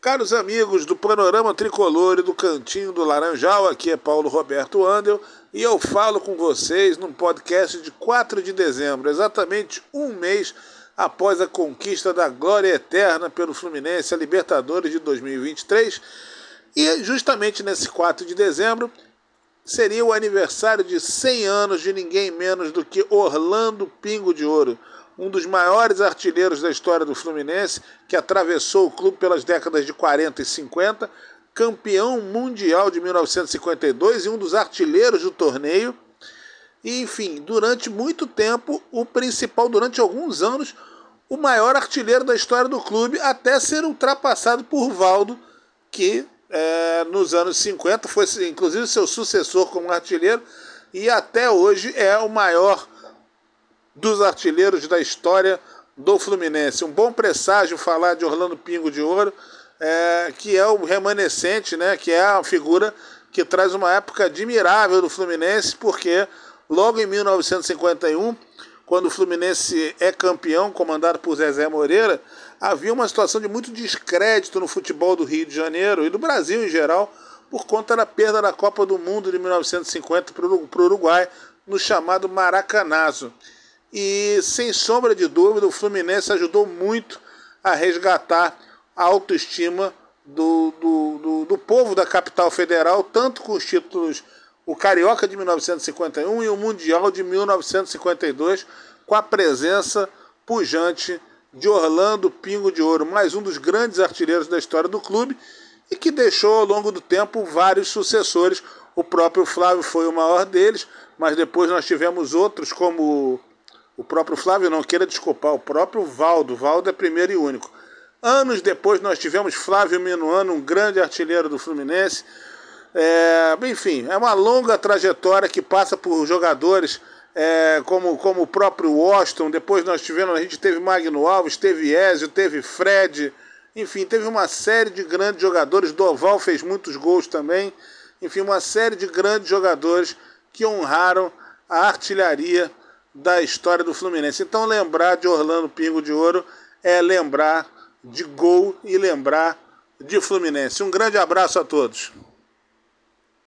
Caros amigos do Panorama Tricolor e do Cantinho do Laranjal, aqui é Paulo Roberto Andel e eu falo com vocês num podcast de 4 de dezembro, exatamente um mês após a conquista da glória eterna pelo Fluminense, a Libertadores de 2023. E justamente nesse 4 de dezembro seria o aniversário de 100 anos de ninguém menos do que Orlando Pingo de Ouro um dos maiores artilheiros da história do Fluminense, que atravessou o clube pelas décadas de 40 e 50, campeão mundial de 1952 e um dos artilheiros do torneio. E, enfim, durante muito tempo, o principal, durante alguns anos, o maior artilheiro da história do clube, até ser ultrapassado por Valdo, que é, nos anos 50 foi inclusive seu sucessor como artilheiro e até hoje é o maior dos artilheiros da história do Fluminense. Um bom presságio falar de Orlando Pingo de Ouro, é, que é o remanescente, né, que é a figura que traz uma época admirável do Fluminense, porque logo em 1951, quando o Fluminense é campeão, comandado por Zezé Moreira, havia uma situação de muito descrédito no futebol do Rio de Janeiro e do Brasil em geral, por conta da perda da Copa do Mundo de 1950 para o Uruguai, no chamado Maracanazo. E sem sombra de dúvida, o Fluminense ajudou muito a resgatar a autoestima do, do, do, do povo da capital federal, tanto com os títulos o Carioca de 1951 e o Mundial de 1952, com a presença pujante de Orlando Pingo de Ouro, mais um dos grandes artilheiros da história do clube e que deixou ao longo do tempo vários sucessores. O próprio Flávio foi o maior deles, mas depois nós tivemos outros como o próprio Flávio não queira desculpar, o próprio Valdo. Valdo é primeiro e único. Anos depois nós tivemos Flávio Minuano, um grande artilheiro do Fluminense. É, enfim, é uma longa trajetória que passa por jogadores é, como, como o próprio Washington. Depois nós tivemos, a gente teve Magno Alves, teve Ezio, teve Fred. Enfim, teve uma série de grandes jogadores. Doval fez muitos gols também. Enfim, uma série de grandes jogadores que honraram a artilharia da história do Fluminense. Então, lembrar de Orlando Pingo de Ouro é lembrar de gol e lembrar de Fluminense. Um grande abraço a todos.